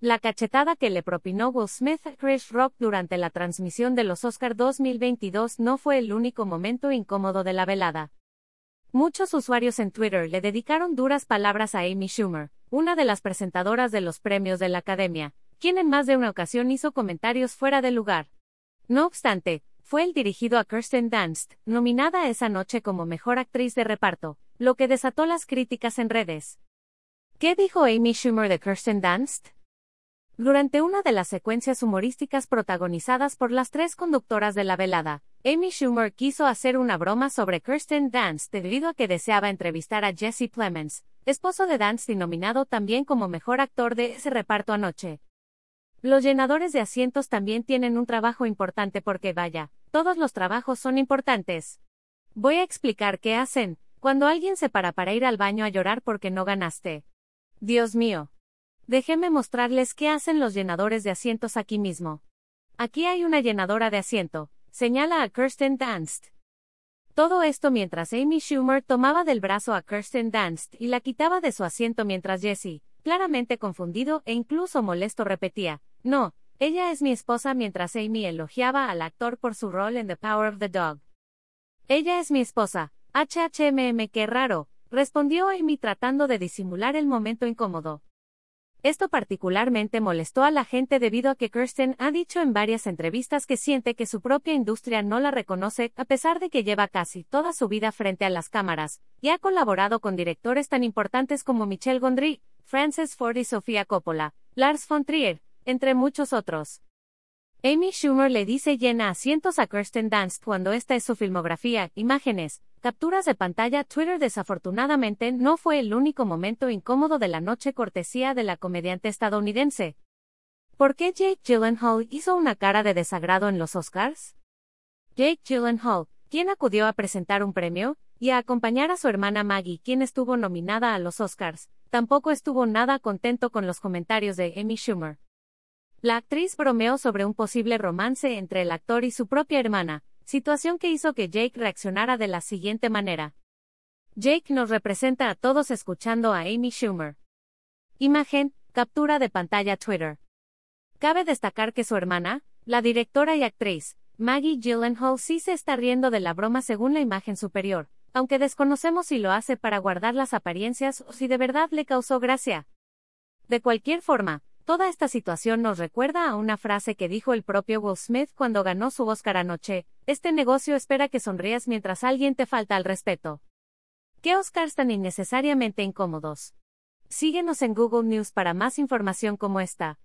La cachetada que le propinó Will Smith a Chris Rock durante la transmisión de los Oscar 2022 no fue el único momento incómodo de la velada. Muchos usuarios en Twitter le dedicaron duras palabras a Amy Schumer, una de las presentadoras de los premios de la Academia, quien en más de una ocasión hizo comentarios fuera de lugar. No obstante, fue el dirigido a Kirsten Dunst, nominada esa noche como mejor actriz de reparto, lo que desató las críticas en redes. ¿Qué dijo Amy Schumer de Kirsten Dunst? Durante una de las secuencias humorísticas protagonizadas por las tres conductoras de la velada, Amy Schumer quiso hacer una broma sobre Kirsten Dunst debido a que deseaba entrevistar a Jesse Plemons, esposo de Dunst y nominado también como mejor actor de ese reparto anoche. Los llenadores de asientos también tienen un trabajo importante porque vaya, todos los trabajos son importantes. Voy a explicar qué hacen, cuando alguien se para para ir al baño a llorar porque no ganaste. Dios mío. Déjenme mostrarles qué hacen los llenadores de asientos aquí mismo. Aquí hay una llenadora de asiento, señala a Kirsten Dunst. Todo esto mientras Amy Schumer tomaba del brazo a Kirsten Dunst y la quitaba de su asiento mientras Jesse, claramente confundido e incluso molesto, repetía, no, ella es mi esposa mientras Amy elogiaba al actor por su rol en The Power of the Dog. Ella es mi esposa, HHMM, qué raro, respondió Amy tratando de disimular el momento incómodo. Esto particularmente molestó a la gente debido a que Kirsten ha dicho en varias entrevistas que siente que su propia industria no la reconoce, a pesar de que lleva casi toda su vida frente a las cámaras, y ha colaborado con directores tan importantes como Michel Gondry, Francis Ford y Sofía Coppola, Lars von Trier, entre muchos otros. Amy Schumer le dice llena asientos a Kirsten Dunst cuando esta es su filmografía, imágenes, capturas de pantalla. Twitter desafortunadamente no fue el único momento incómodo de la noche cortesía de la comediante estadounidense. ¿Por qué Jake Gyllenhaal hizo una cara de desagrado en los Oscars? Jake Gyllenhaal, quien acudió a presentar un premio, y a acompañar a su hermana Maggie, quien estuvo nominada a los Oscars, tampoco estuvo nada contento con los comentarios de Amy Schumer. La actriz bromeó sobre un posible romance entre el actor y su propia hermana, situación que hizo que Jake reaccionara de la siguiente manera. Jake nos representa a todos escuchando a Amy Schumer. Imagen, captura de pantalla Twitter. Cabe destacar que su hermana, la directora y actriz, Maggie Gyllenhaal sí se está riendo de la broma según la imagen superior, aunque desconocemos si lo hace para guardar las apariencias o si de verdad le causó gracia. De cualquier forma, Toda esta situación nos recuerda a una frase que dijo el propio Will Smith cuando ganó su Oscar anoche, este negocio espera que sonrías mientras alguien te falta al respeto. ¿Qué Oscars tan innecesariamente incómodos? Síguenos en Google News para más información como esta.